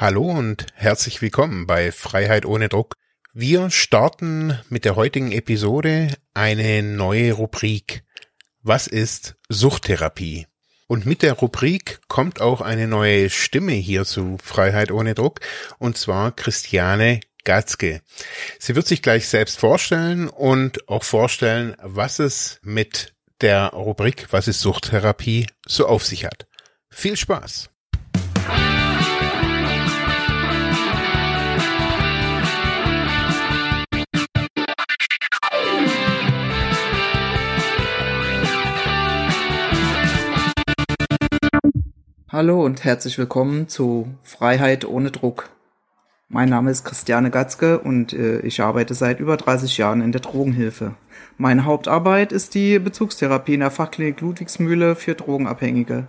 Hallo und herzlich willkommen bei Freiheit ohne Druck. Wir starten mit der heutigen Episode eine neue Rubrik. Was ist Suchttherapie? Und mit der Rubrik kommt auch eine neue Stimme hier zu Freiheit ohne Druck, und zwar Christiane Gatzke. Sie wird sich gleich selbst vorstellen und auch vorstellen, was es mit der Rubrik Was ist Suchttherapie so auf sich hat. Viel Spaß! Hallo und herzlich willkommen zu Freiheit ohne Druck. Mein Name ist Christiane Gatzke und äh, ich arbeite seit über 30 Jahren in der Drogenhilfe. Meine Hauptarbeit ist die Bezugstherapie in der Fachklinik Ludwigsmühle für Drogenabhängige.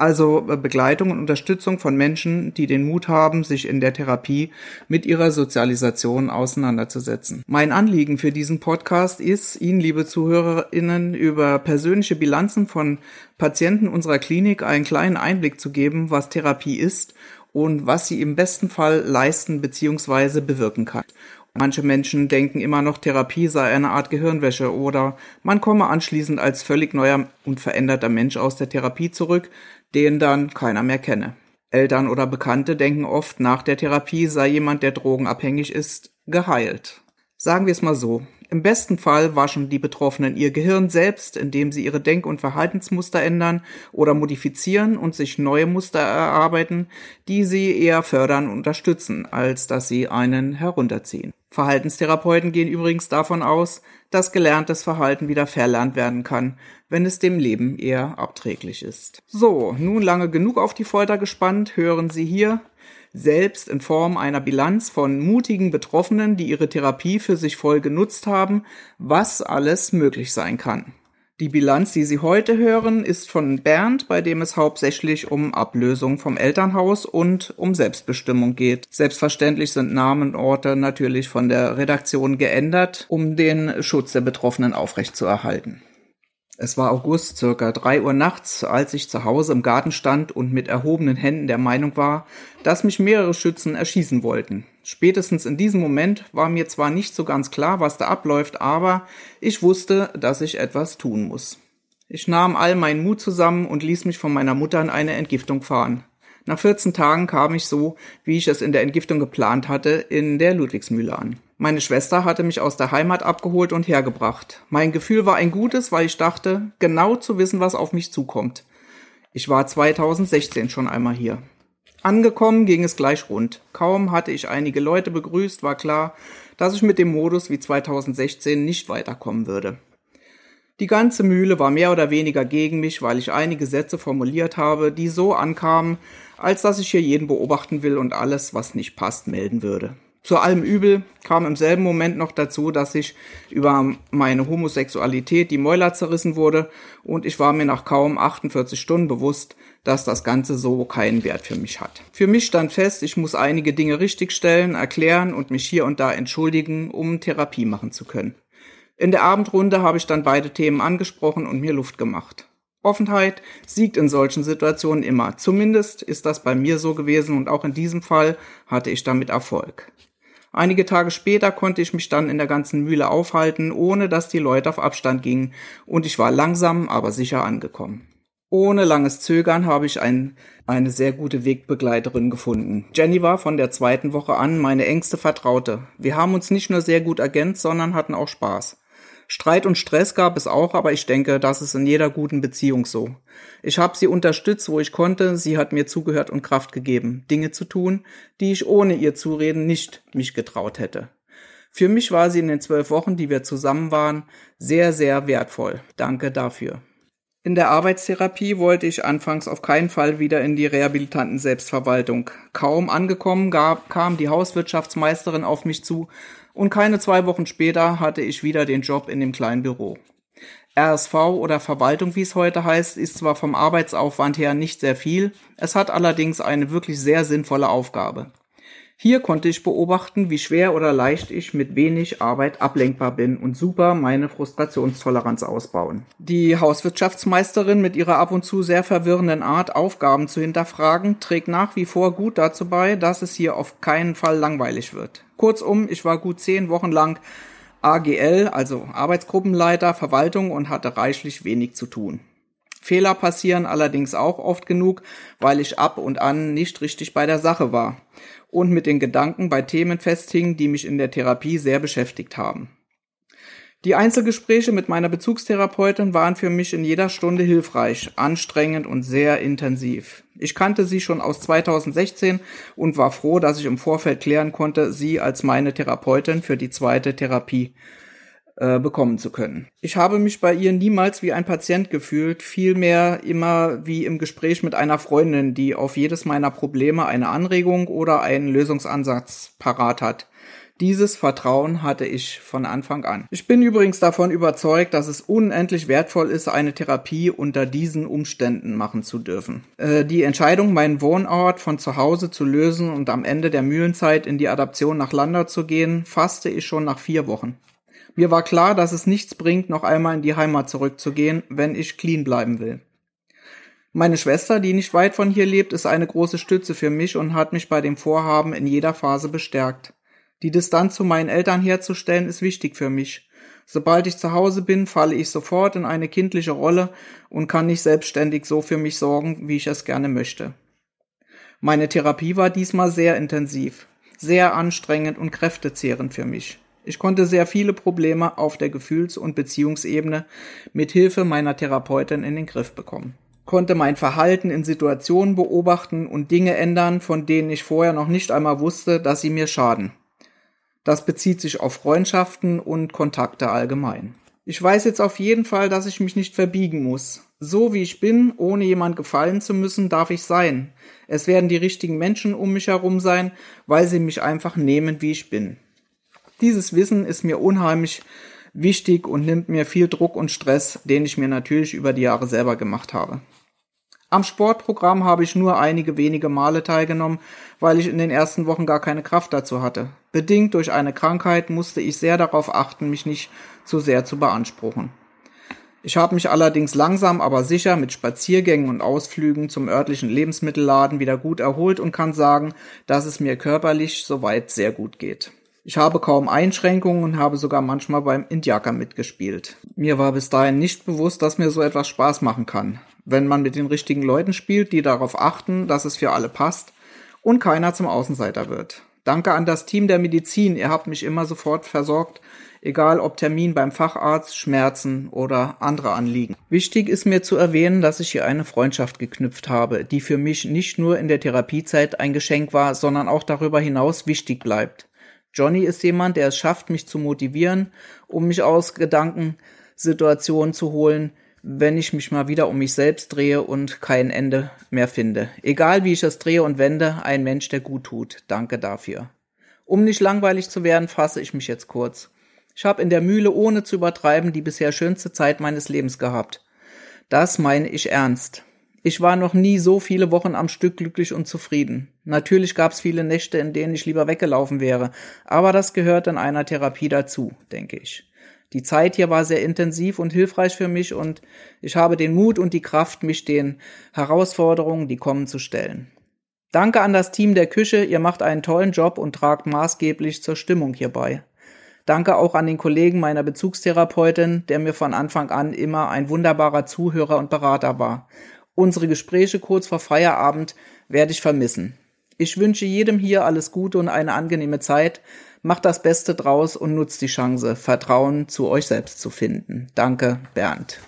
Also äh, Begleitung und Unterstützung von Menschen, die den Mut haben, sich in der Therapie mit ihrer Sozialisation auseinanderzusetzen. Mein Anliegen für diesen Podcast ist, Ihnen, liebe ZuhörerInnen, über persönliche Bilanzen von Patienten unserer Klinik einen kleinen Einblick zu geben, was Therapie ist und was sie im besten Fall leisten bzw. bewirken kann. Manche Menschen denken immer noch, Therapie sei eine Art Gehirnwäsche oder man komme anschließend als völlig neuer und veränderter Mensch aus der Therapie zurück, den dann keiner mehr kenne. Eltern oder Bekannte denken oft, nach der Therapie sei jemand, der drogenabhängig ist, geheilt. Sagen wir es mal so. Im besten Fall waschen die Betroffenen ihr Gehirn selbst, indem sie ihre Denk- und Verhaltensmuster ändern oder modifizieren und sich neue Muster erarbeiten, die sie eher fördern und unterstützen, als dass sie einen herunterziehen. Verhaltenstherapeuten gehen übrigens davon aus, dass gelerntes Verhalten wieder verlernt werden kann, wenn es dem Leben eher abträglich ist. So, nun lange genug auf die Folter gespannt, hören Sie hier selbst in Form einer Bilanz von mutigen Betroffenen, die ihre Therapie für sich voll genutzt haben, was alles möglich sein kann. Die Bilanz, die Sie heute hören, ist von Bernd, bei dem es hauptsächlich um Ablösung vom Elternhaus und um Selbstbestimmung geht. Selbstverständlich sind Namen und Orte natürlich von der Redaktion geändert, um den Schutz der Betroffenen aufrechtzuerhalten. Es war August, circa drei Uhr nachts, als ich zu Hause im Garten stand und mit erhobenen Händen der Meinung war, dass mich mehrere Schützen erschießen wollten. Spätestens in diesem Moment war mir zwar nicht so ganz klar, was da abläuft, aber ich wusste, dass ich etwas tun muss. Ich nahm all meinen Mut zusammen und ließ mich von meiner Mutter in eine Entgiftung fahren. Nach 14 Tagen kam ich so, wie ich es in der Entgiftung geplant hatte, in der Ludwigsmühle an. Meine Schwester hatte mich aus der Heimat abgeholt und hergebracht. Mein Gefühl war ein gutes, weil ich dachte, genau zu wissen, was auf mich zukommt. Ich war 2016 schon einmal hier. Angekommen ging es gleich rund. Kaum hatte ich einige Leute begrüßt, war klar, dass ich mit dem Modus wie 2016 nicht weiterkommen würde. Die ganze Mühle war mehr oder weniger gegen mich, weil ich einige Sätze formuliert habe, die so ankamen, als dass ich hier jeden beobachten will und alles, was nicht passt, melden würde. Zu allem Übel kam im selben Moment noch dazu, dass ich über meine Homosexualität die Mäuler zerrissen wurde und ich war mir nach kaum 48 Stunden bewusst, dass das Ganze so keinen Wert für mich hat. Für mich stand fest, ich muss einige Dinge richtigstellen, erklären und mich hier und da entschuldigen, um Therapie machen zu können. In der Abendrunde habe ich dann beide Themen angesprochen und mir Luft gemacht. Offenheit siegt in solchen Situationen immer. Zumindest ist das bei mir so gewesen und auch in diesem Fall hatte ich damit Erfolg. Einige Tage später konnte ich mich dann in der ganzen Mühle aufhalten, ohne dass die Leute auf Abstand gingen, und ich war langsam, aber sicher angekommen. Ohne langes Zögern habe ich ein, eine sehr gute Wegbegleiterin gefunden. Jenny war von der zweiten Woche an meine engste Vertraute. Wir haben uns nicht nur sehr gut ergänzt, sondern hatten auch Spaß. Streit und Stress gab es auch, aber ich denke, das ist in jeder guten Beziehung so. Ich habe sie unterstützt, wo ich konnte, sie hat mir zugehört und Kraft gegeben, Dinge zu tun, die ich ohne ihr Zureden nicht mich getraut hätte. Für mich war sie in den zwölf Wochen, die wir zusammen waren, sehr, sehr wertvoll. Danke dafür. In der Arbeitstherapie wollte ich anfangs auf keinen Fall wieder in die rehabilitanten Selbstverwaltung. Kaum angekommen gab, kam die Hauswirtschaftsmeisterin auf mich zu und keine zwei Wochen später hatte ich wieder den Job in dem kleinen Büro. RSV oder Verwaltung, wie es heute heißt, ist zwar vom Arbeitsaufwand her nicht sehr viel, es hat allerdings eine wirklich sehr sinnvolle Aufgabe. Hier konnte ich beobachten, wie schwer oder leicht ich mit wenig Arbeit ablenkbar bin und super meine Frustrationstoleranz ausbauen. Die Hauswirtschaftsmeisterin mit ihrer ab und zu sehr verwirrenden Art, Aufgaben zu hinterfragen, trägt nach wie vor gut dazu bei, dass es hier auf keinen Fall langweilig wird. Kurzum, ich war gut zehn Wochen lang AGL, also Arbeitsgruppenleiter, Verwaltung und hatte reichlich wenig zu tun. Fehler passieren allerdings auch oft genug, weil ich ab und an nicht richtig bei der Sache war und mit den Gedanken bei Themen festhing, die mich in der Therapie sehr beschäftigt haben. Die Einzelgespräche mit meiner Bezugstherapeutin waren für mich in jeder Stunde hilfreich, anstrengend und sehr intensiv. Ich kannte sie schon aus 2016 und war froh, dass ich im Vorfeld klären konnte, sie als meine Therapeutin für die zweite Therapie äh, bekommen zu können. Ich habe mich bei ihr niemals wie ein Patient gefühlt, vielmehr immer wie im Gespräch mit einer Freundin, die auf jedes meiner Probleme eine Anregung oder einen Lösungsansatz parat hat. Dieses Vertrauen hatte ich von Anfang an. Ich bin übrigens davon überzeugt, dass es unendlich wertvoll ist, eine Therapie unter diesen Umständen machen zu dürfen. Äh, die Entscheidung, meinen Wohnort von zu Hause zu lösen und am Ende der Mühlenzeit in die Adaption nach Landau zu gehen, fasste ich schon nach vier Wochen. Mir war klar, dass es nichts bringt, noch einmal in die Heimat zurückzugehen, wenn ich clean bleiben will. Meine Schwester, die nicht weit von hier lebt, ist eine große Stütze für mich und hat mich bei dem Vorhaben in jeder Phase bestärkt. Die Distanz zu meinen Eltern herzustellen ist wichtig für mich. Sobald ich zu Hause bin, falle ich sofort in eine kindliche Rolle und kann nicht selbstständig so für mich sorgen, wie ich es gerne möchte. Meine Therapie war diesmal sehr intensiv, sehr anstrengend und kräftezehrend für mich. Ich konnte sehr viele Probleme auf der Gefühls- und Beziehungsebene mit Hilfe meiner Therapeutin in den Griff bekommen. Konnte mein Verhalten in Situationen beobachten und Dinge ändern, von denen ich vorher noch nicht einmal wusste, dass sie mir schaden. Das bezieht sich auf Freundschaften und Kontakte allgemein. Ich weiß jetzt auf jeden Fall, dass ich mich nicht verbiegen muss. So wie ich bin, ohne jemand gefallen zu müssen, darf ich sein. Es werden die richtigen Menschen um mich herum sein, weil sie mich einfach nehmen, wie ich bin. Dieses Wissen ist mir unheimlich wichtig und nimmt mir viel Druck und Stress, den ich mir natürlich über die Jahre selber gemacht habe. Am Sportprogramm habe ich nur einige wenige Male teilgenommen, weil ich in den ersten Wochen gar keine Kraft dazu hatte. Bedingt durch eine Krankheit musste ich sehr darauf achten, mich nicht zu sehr zu beanspruchen. Ich habe mich allerdings langsam aber sicher mit Spaziergängen und Ausflügen zum örtlichen Lebensmittelladen wieder gut erholt und kann sagen, dass es mir körperlich soweit sehr gut geht. Ich habe kaum Einschränkungen und habe sogar manchmal beim Indiaker mitgespielt. Mir war bis dahin nicht bewusst, dass mir so etwas Spaß machen kann wenn man mit den richtigen Leuten spielt, die darauf achten, dass es für alle passt und keiner zum Außenseiter wird. Danke an das Team der Medizin, ihr habt mich immer sofort versorgt, egal ob Termin beim Facharzt, Schmerzen oder andere Anliegen. Wichtig ist mir zu erwähnen, dass ich hier eine Freundschaft geknüpft habe, die für mich nicht nur in der Therapiezeit ein Geschenk war, sondern auch darüber hinaus wichtig bleibt. Johnny ist jemand, der es schafft, mich zu motivieren, um mich aus Gedankensituationen zu holen, wenn ich mich mal wieder um mich selbst drehe und kein Ende mehr finde. Egal wie ich es drehe und wende, ein Mensch, der gut tut. Danke dafür. Um nicht langweilig zu werden, fasse ich mich jetzt kurz. Ich habe in der Mühle ohne zu übertreiben die bisher schönste Zeit meines Lebens gehabt. Das meine ich ernst. Ich war noch nie so viele Wochen am Stück glücklich und zufrieden. Natürlich gab es viele Nächte, in denen ich lieber weggelaufen wäre, aber das gehört in einer Therapie dazu, denke ich. Die Zeit hier war sehr intensiv und hilfreich für mich und ich habe den Mut und die Kraft, mich den Herausforderungen, die kommen, zu stellen. Danke an das Team der Küche, ihr macht einen tollen Job und tragt maßgeblich zur Stimmung hierbei. Danke auch an den Kollegen meiner Bezugstherapeutin, der mir von Anfang an immer ein wunderbarer Zuhörer und Berater war. Unsere Gespräche kurz vor Feierabend werde ich vermissen. Ich wünsche jedem hier alles Gute und eine angenehme Zeit. Macht das Beste draus und nutzt die Chance, Vertrauen zu euch selbst zu finden. Danke, Bernd.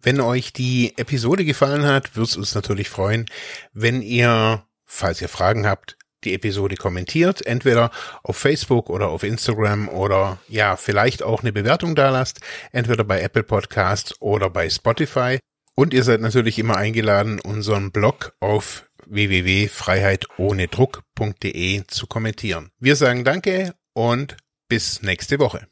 Wenn euch die Episode gefallen hat, würde es uns natürlich freuen, wenn ihr, falls ihr Fragen habt, die Episode kommentiert, entweder auf Facebook oder auf Instagram oder ja, vielleicht auch eine Bewertung da lasst, entweder bei Apple Podcasts oder bei Spotify. Und ihr seid natürlich immer eingeladen, unseren Blog auf www.freiheitohnedruck.de zu kommentieren. Wir sagen Danke und bis nächste Woche.